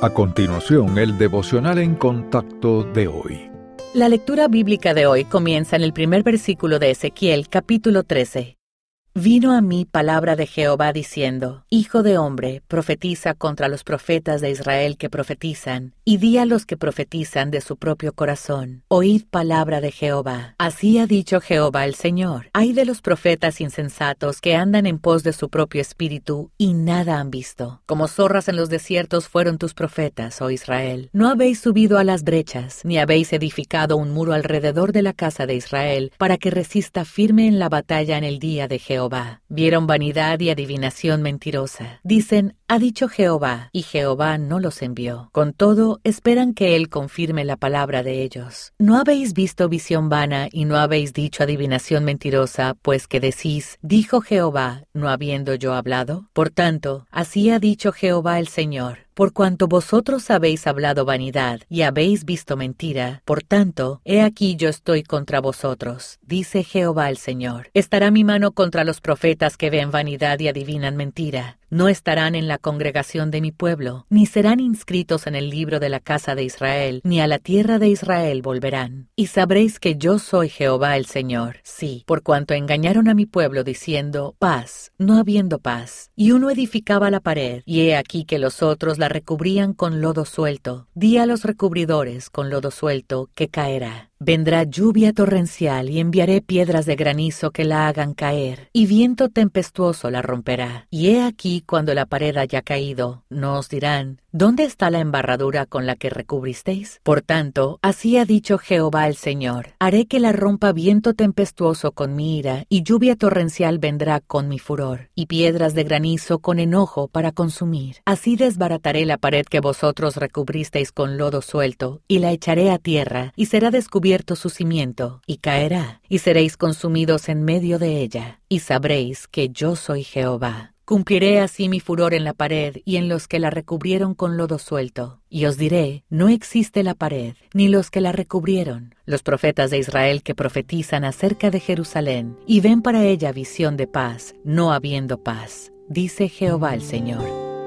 A continuación, el devocional en contacto de hoy. La lectura bíblica de hoy comienza en el primer versículo de Ezequiel capítulo 13. Vino a mí palabra de Jehová diciendo, Hijo de hombre, profetiza contra los profetas de Israel que profetizan, y di a los que profetizan de su propio corazón, oíd palabra de Jehová. Así ha dicho Jehová el Señor. Hay de los profetas insensatos que andan en pos de su propio espíritu y nada han visto. Como zorras en los desiertos fueron tus profetas, oh Israel. No habéis subido a las brechas, ni habéis edificado un muro alrededor de la casa de Israel, para que resista firme en la batalla en el día de Jehová Vieron vanidad y adivinación mentirosa. Dicen, ha dicho Jehová, y Jehová no los envió. Con todo, esperan que Él confirme la palabra de ellos. ¿No habéis visto visión vana y no habéis dicho adivinación mentirosa, pues que decís, dijo Jehová, no habiendo yo hablado? Por tanto, así ha dicho Jehová el Señor por cuanto vosotros habéis hablado vanidad y habéis visto mentira, por tanto, he aquí yo estoy contra vosotros, dice Jehová el Señor. Estará mi mano contra los profetas que ven vanidad y adivinan mentira. No estarán en la congregación de mi pueblo, ni serán inscritos en el libro de la casa de Israel, ni a la tierra de Israel volverán. Y sabréis que yo soy Jehová el Señor. Sí, por cuanto engañaron a mi pueblo diciendo paz, no habiendo paz. Y uno edificaba la pared, y he aquí que los otros la recubrían con lodo suelto. Di a los recubridores con lodo suelto que caerá. Vendrá lluvia torrencial y enviaré piedras de granizo que la hagan caer, y viento tempestuoso la romperá. Y he aquí cuando la pared haya caído, no os dirán, ¿dónde está la embarradura con la que recubristeis? Por tanto, así ha dicho Jehová el Señor, haré que la rompa viento tempestuoso con mi ira, y lluvia torrencial vendrá con mi furor, y piedras de granizo con enojo para consumir. Así desbarataré la pared que vosotros recubristeis con lodo suelto, y la echaré a tierra, y será descubierta su cimiento, y caerá, y seréis consumidos en medio de ella, y sabréis que yo soy Jehová. Cumpliré así mi furor en la pared y en los que la recubrieron con lodo suelto. Y os diré, no existe la pared, ni los que la recubrieron, los profetas de Israel que profetizan acerca de Jerusalén, y ven para ella visión de paz, no habiendo paz, dice Jehová el Señor.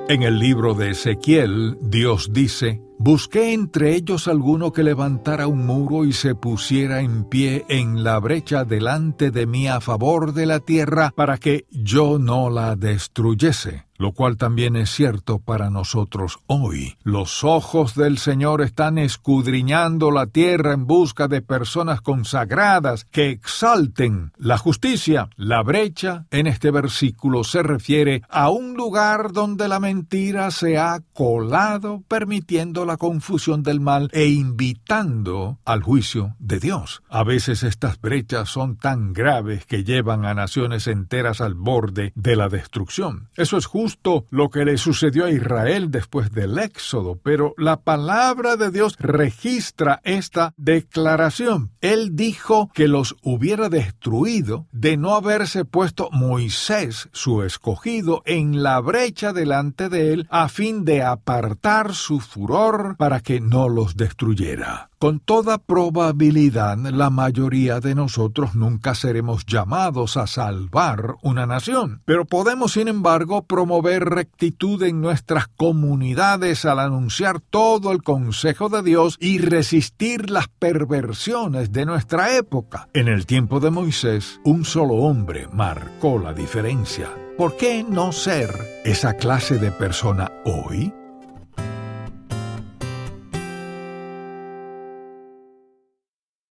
En el libro de Ezequiel, Dios dice, Busqué entre ellos alguno que levantara un muro y se pusiera en pie en la brecha delante de mí a favor de la tierra para que yo no la destruyese lo cual también es cierto para nosotros hoy. Los ojos del Señor están escudriñando la tierra en busca de personas consagradas que exalten la justicia. La brecha en este versículo se refiere a un lugar donde la mentira se ha colado permitiendo la confusión del mal e invitando al juicio de Dios. A veces estas brechas son tan graves que llevan a naciones enteras al borde de la destrucción. Eso es justo lo que le sucedió a Israel después del Éxodo, pero la palabra de Dios registra esta declaración. Él dijo que los hubiera destruido de no haberse puesto Moisés, su escogido, en la brecha delante de él a fin de apartar su furor para que no los destruyera. Con toda probabilidad, la mayoría de nosotros nunca seremos llamados a salvar una nación, pero podemos, sin embargo, promover rectitud en nuestras comunidades al anunciar todo el consejo de Dios y resistir las perversiones de nuestra época. En el tiempo de Moisés, un solo hombre marcó la diferencia. ¿Por qué no ser esa clase de persona hoy?